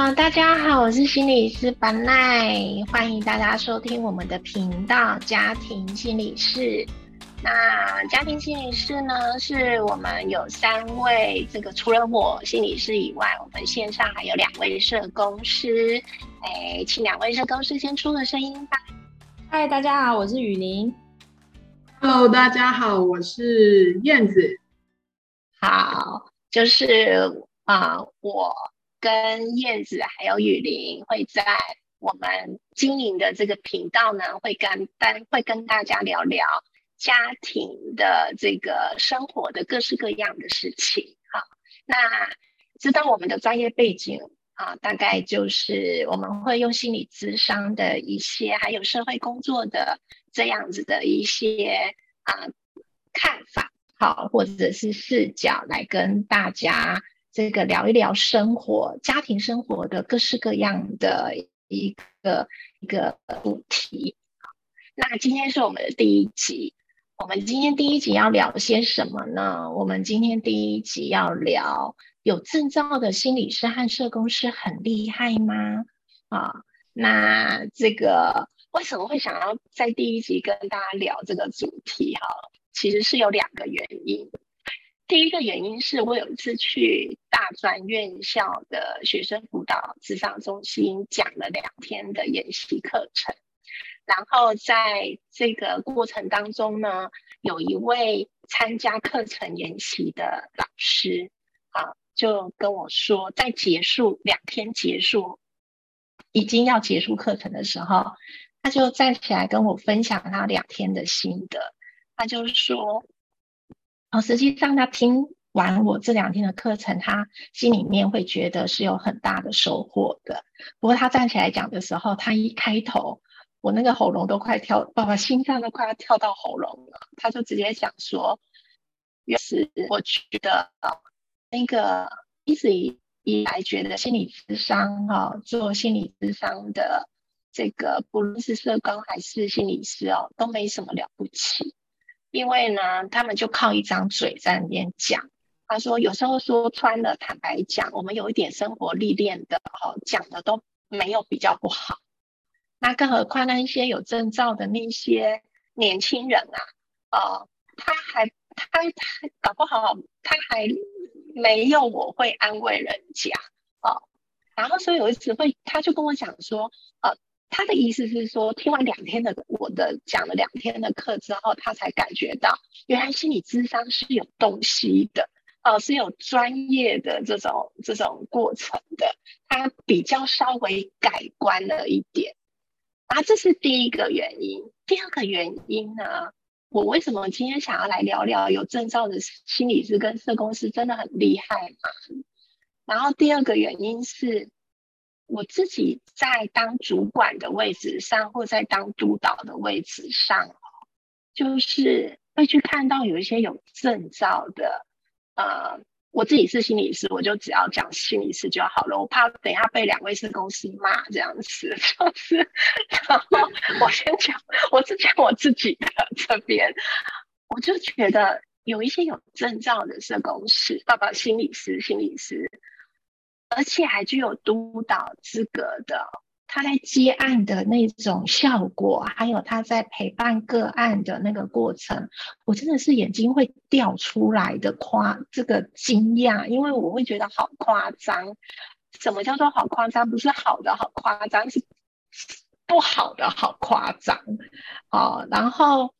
啊，大家好，我是心理师班奈，欢迎大家收听我们的频道家庭心理室。那家庭心理师呢，是我们有三位，这个除了我心理师以外，我们线上还有两位社工师。哎，请两位社工师先出个声音吧。嗨，大家好，我是雨林。Hello，大家好，我是燕子。好，就是啊，我跟燕子还有雨林会在我们经营的这个频道呢，会跟单会跟大家聊聊。家庭的这个生活的各式各样的事情，好，那知道我们的专业背景啊，大概就是我们会用心理咨商的一些，还有社会工作的这样子的一些啊看法，好，或者是视角来跟大家这个聊一聊生活、家庭生活的各式各样的一个一个主题。那今天是我们的第一集。我们今天第一集要聊些什么呢？我们今天第一集要聊有证照的心理师和社工师很厉害吗？啊，那这个为什么会想要在第一集跟大家聊这个主题？哈，其实是有两个原因。第一个原因是我有一次去大专院校的学生辅导智商中心讲了两天的研习课程。然后在这个过程当中呢，有一位参加课程研习的老师啊，就跟我说，在结束两天结束，已经要结束课程的时候，他就站起来跟我分享他两天的心得。他就说哦，实际上他听完我这两天的课程，他心里面会觉得是有很大的收获的。不过他站起来讲的时候，他一开头。我那个喉咙都快跳，爸爸心脏都快要跳到喉咙了。他就直接讲说：“于是我觉得那个一直以来觉得心理咨商哈，做心理咨商的这个不论是社工还是心理师哦，都没什么了不起。因为呢，他们就靠一张嘴在那边讲。他说有时候说穿了，坦白讲，我们有一点生活历练的哈，讲的都没有比较不好。”那更何况那一些有证照的那些年轻人啊，呃，他还他他搞不好他还没有我会安慰人家哦。然后所以有一次会，他就跟我讲说，呃，他的意思是说，听完两天的我的讲了两天的课之后，他才感觉到原来心理智商是有东西的，哦，是有专业的这种这种过程的，他比较稍微改观了一点。啊，这是第一个原因。第二个原因呢，我为什么今天想要来聊聊有证照的心理师跟社工师真的很厉害嘛？然后第二个原因是，我自己在当主管的位置上，或在当督导的位置上，就是会去看到有一些有证照的，呃。我自己是心理师，我就只要讲心理师就好了。我怕等一下被两位是公司骂这样子，就是。然后我先讲，我是讲我自己的这边，我就觉得有一些有证照的社工师，爸爸心理师、心理师，而且还具有督导资格的。他在接案的那种效果，还有他在陪伴个案的那个过程，我真的是眼睛会掉出来的夸这个惊讶，因为我会觉得好夸张。什么叫做好夸张？不是好的好夸张，是不好的好夸张。哦，然后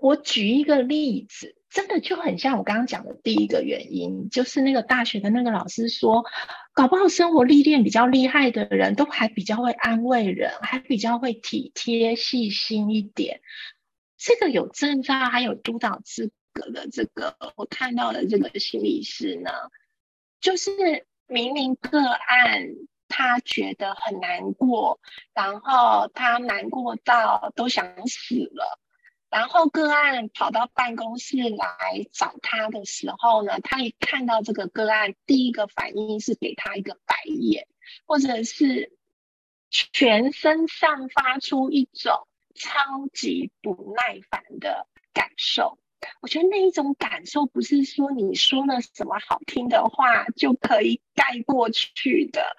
我举一个例子。真的就很像我刚刚讲的第一个原因，就是那个大学的那个老师说，搞不好生活历练比较厉害的人都还比较会安慰人，还比较会体贴细心一点。这个有证照还有督导资格的这个，我看到的这个心理师呢，就是明明个案他觉得很难过，然后他难过到都想死了。然后个案跑到办公室来找他的时候呢，他一看到这个个案，第一个反应是给他一个白眼，或者是全身散发出一种超级不耐烦的感受。我觉得那一种感受不是说你说了什么好听的话就可以盖过去的。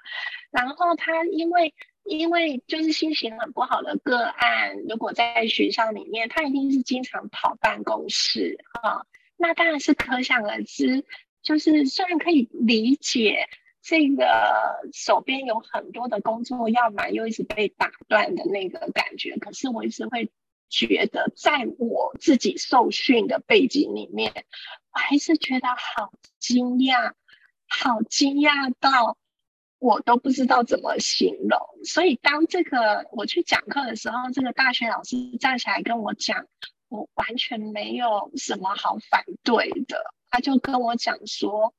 然后他因为因为就是心情很不好的个案，如果在学校里面，他一定是经常跑办公室啊，那当然是可想而知。就是虽然可以理解这个手边有很多的工作要忙，又一直被打断的那个感觉，可是我一直会。觉得在我自己受训的背景里面，我还是觉得好惊讶，好惊讶到我都不知道怎么形容。所以当这个我去讲课的时候，这个大学老师站起来跟我讲，我完全没有什么好反对的。他就跟我讲说，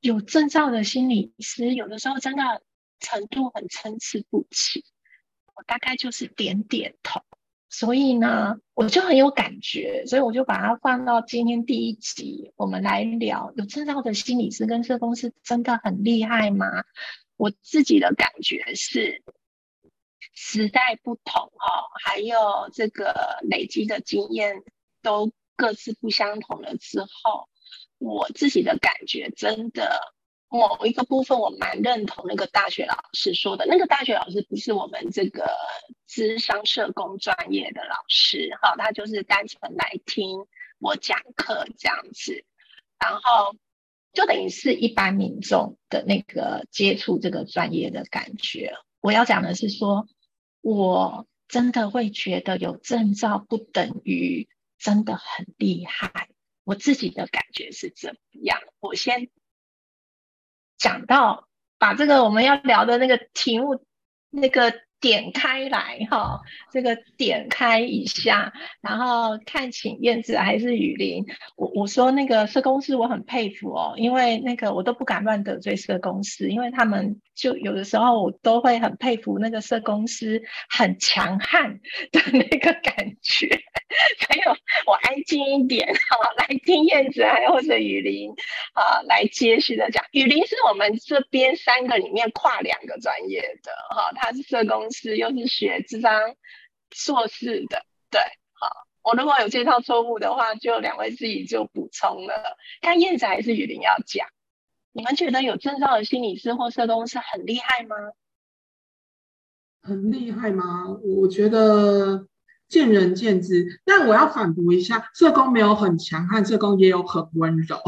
有证照的心理师有的时候真的程度很参差不齐。我大概就是点点头。所以呢，我就很有感觉，所以我就把它放到今天第一集，我们来聊有证照的心理师跟社工师真的很厉害吗？我自己的感觉是，时代不同哈，还有这个累积的经验都各自不相同了之后，我自己的感觉真的。某一个部分我蛮认同那个大学老师说的，那个大学老师不是我们这个智商社工专业的老师，哈，他就是单纯来听我讲课这样子，然后就等于是一般民众的那个接触这个专业的感觉。我要讲的是说，我真的会觉得有证照不等于真的很厉害，我自己的感觉是怎么样？我先。讲到把这个我们要聊的那个题目那个点开来哈，这个点开一下，然后看请燕子还是雨林。我我说那个社公司我很佩服哦，因为那个我都不敢乱得罪社公司，因为他们就有的时候我都会很佩服那个社公司很强悍的那个感觉。还有我安静一点哈，来听燕子还有或者雨林啊，来接续的讲。雨林是我们这边三个里面跨两个专业的哈，他是社公司，又是学智商硕士的。对，好，我如果有介绍错误的话，就两位自己就补充了。但燕子还是雨林要讲，你们觉得有证照的心理师或社工是很厉害吗？很厉害吗？我觉得。见仁见智，但我要反驳一下，社工没有很强悍，社工也有很温柔。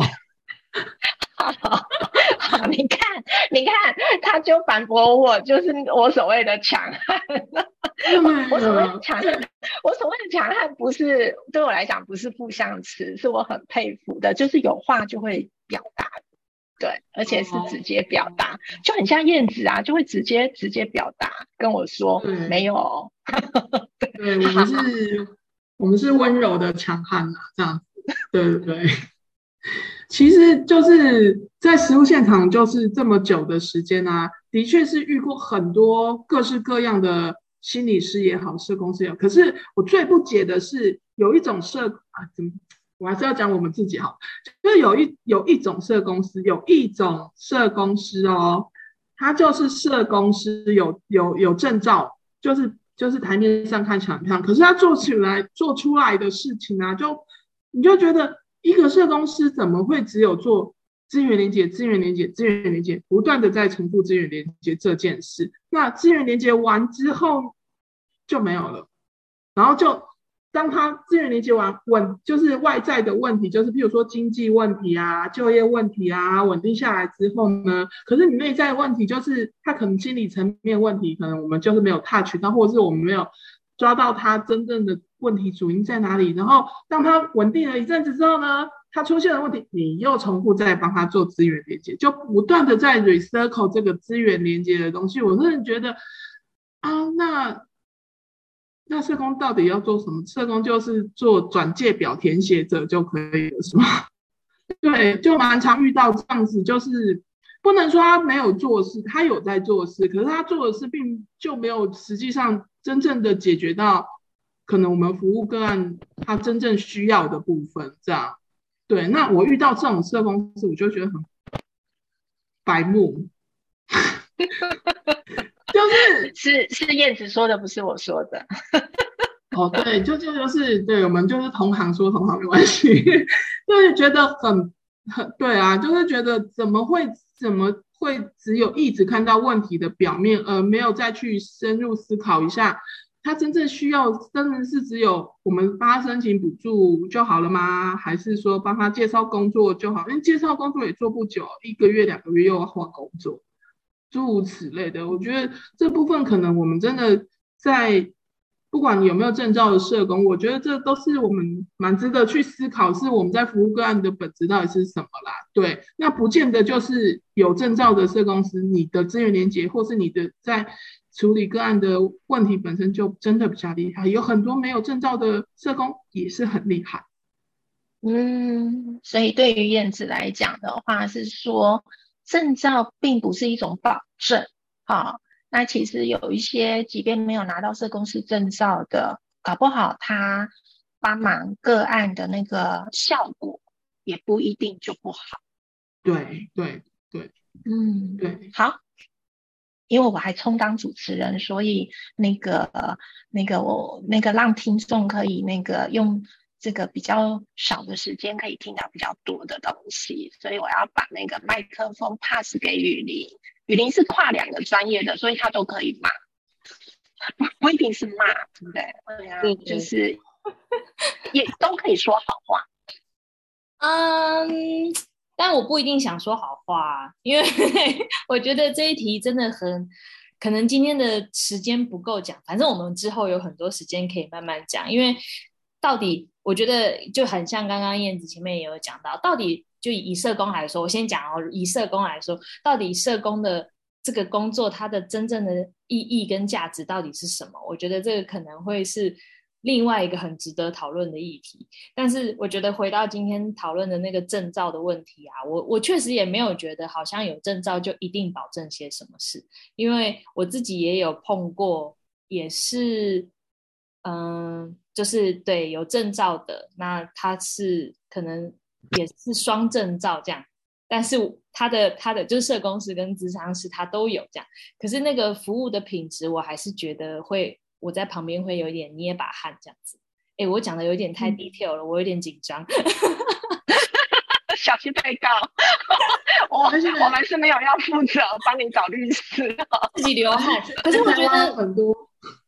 你看，你看，他就反驳我，就是我所谓的强悍。我所谓的强悍，我所谓的强悍，不是对我来讲不是负向词，是我很佩服的，就是有话就会表达。对，而且是直接表达，就很像燕子啊，就会直接直接表达跟我说没有。对，我们是，我们是温柔的强悍啊，这样子。对对对，其实就是在实物现场，就是这么久的时间啊，的确是遇过很多各式各样的心理师也好，社工师也好。可是我最不解的是，有一种社啊，怎么？我还是要讲我们自己哈，就是有一有一种社公司，有一种社公司哦，他就是社公司有有有证照，就是就是台面上看起来很漂亮，可是他做起来做出来的事情啊，就你就觉得一个社公司怎么会只有做资源连接、资源连接、资源连接，不断的在重复资源连接这件事，那资源连接完之后就没有了，然后就。当他资源连接完稳，就是外在的问题，就是譬如说经济问题啊、就业问题啊，稳定下来之后呢，可是你内在问题就是他可能心理层面问题，可能我们就是没有 touch 到，或者是我们没有抓到他真正的问题主因在哪里。然后当他稳定了一阵子之后呢，他出现了问题，你又重复再帮他做资源连接，就不断的在 recircle 这个资源连接的东西。我个人觉得啊，那。那社工到底要做什么？社工就是做转介表填写者就可以了，是吗？对，就蛮常遇到这样子，就是不能说他没有做事，他有在做事，可是他做的事并就没有实际上真正的解决到可能我们服务个案他真正需要的部分，这样。对，那我遇到这种社工司，我就觉得很白目。就是是是燕子说的，不是我说的。哦，对，就就就是对我们就是同行说同行没关系，就是觉得很很对啊，就是觉得怎么会怎么会只有一直看到问题的表面，而没有再去深入思考一下，他真正需要真的是只有我们帮他申请补助就好了吗？还是说帮他介绍工作就好？因为介绍工作也做不久，一个月两个月又要换工作，诸如此类的，我觉得这部分可能我们真的在。不管你有没有证照的社工，我觉得这都是我们蛮值得去思考，是我们在服务个案的本质到底是什么啦？对，那不见得就是有证照的社公司，你的资源连接或是你的在处理个案的问题本身就真的比较厉害，有很多没有证照的社工也是很厉害。嗯，所以对于燕子来讲的话，是说证照并不是一种保证，好。那其实有一些，即便没有拿到社工师证照的，搞不好他帮忙个案的那个效果也不一定就不好。对对对，嗯，对，好。因为我还充当主持人，所以那个那个我那个让听众可以那个用这个比较少的时间可以听到比较多的东西，所以我要把那个麦克风 pass 给雨林。雨林是跨两个专业的，所以他都可以骂，不一定是骂，对不对？对啊，就是也都可以说好话。嗯，但我不一定想说好话，因为 我觉得这一题真的很可能今天的时间不够讲，反正我们之后有很多时间可以慢慢讲。因为到底我觉得就很像刚刚燕子前面也有讲到，到底。就以社工来说，我先讲哦。以社工来说，到底社工的这个工作，它的真正的意义跟价值到底是什么？我觉得这个可能会是另外一个很值得讨论的议题。但是，我觉得回到今天讨论的那个证照的问题啊，我我确实也没有觉得好像有证照就一定保证些什么事，因为我自己也有碰过，也是，嗯，就是对有证照的，那他是可能。也是双证照这样，但是他的他的就是社工师跟咨商师他都有这样，可是那个服务的品质我还是觉得会我在旁边会有点捏把汗这样子。哎，我讲的有点太 detail 了，我有点紧张，小心被告。我我们是没有要负责帮你找律师，自己流汗。可是我觉得很多，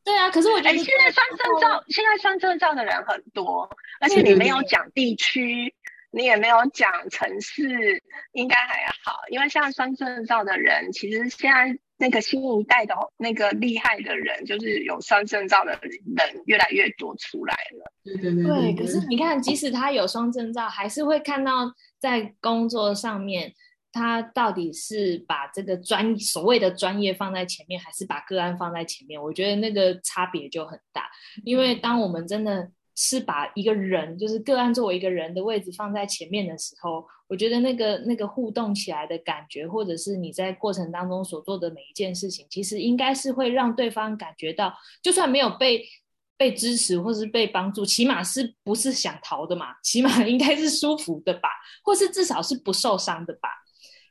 对啊，可是我觉得现在双证照现在双证照的人很多，而且你没有讲地区。你也没有讲城市，应该还好，因为现在双证照的人，其实现在那个新一代的那个厉害的人，就是有双证照的人越来越多出来了。对对对。对，可是你看，即使他有双证照，还是会看到在工作上面，他到底是把这个专所谓的专业放在前面，还是把个案放在前面？我觉得那个差别就很大，因为当我们真的。是把一个人，就是个案作为一个人的位置放在前面的时候，我觉得那个那个互动起来的感觉，或者是你在过程当中所做的每一件事情，其实应该是会让对方感觉到，就算没有被被支持或是被帮助，起码是不是想逃的嘛？起码应该是舒服的吧，或是至少是不受伤的吧？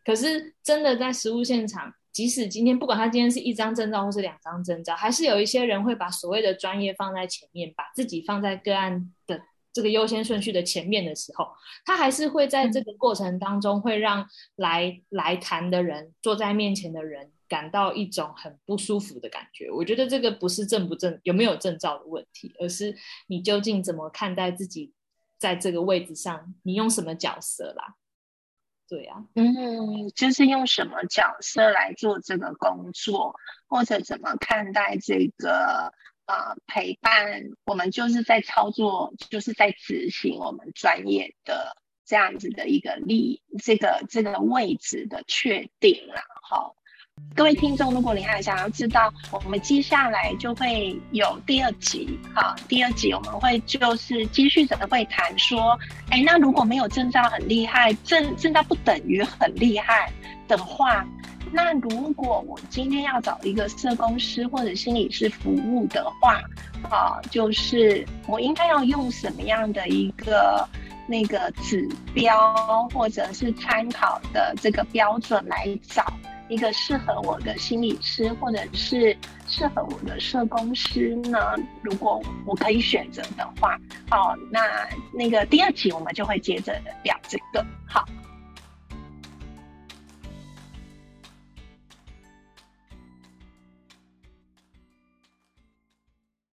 可是真的在实物现场。即使今天不管他今天是一张证照或是两张证照，还是有一些人会把所谓的专业放在前面，把自己放在个案的这个优先顺序的前面的时候，他还是会在这个过程当中会让来来谈的人坐在面前的人感到一种很不舒服的感觉。我觉得这个不是正不正有没有证照的问题，而是你究竟怎么看待自己在这个位置上，你用什么角色啦？对呀，嗯，就是用什么角色来做这个工作，或者怎么看待这个呃陪伴？我们就是在操作，就是在执行我们专业的这样子的一个力，这个这个位置的确定然后。各位听众，如果你还想要知道，我们接下来就会有第二集。好，第二集我们会就是继续的会谈说，哎，那如果没有证照很厉害，证证照不等于很厉害的话，那如果我今天要找一个社工师或者心理师服务的话，啊，就是我应该要用什么样的一个那个指标或者是参考的这个标准来找？一个适合我的心理师，或者是适合我的社工师呢？如果我可以选择的话，哦，那那个第二集我们就会接着聊这个。好，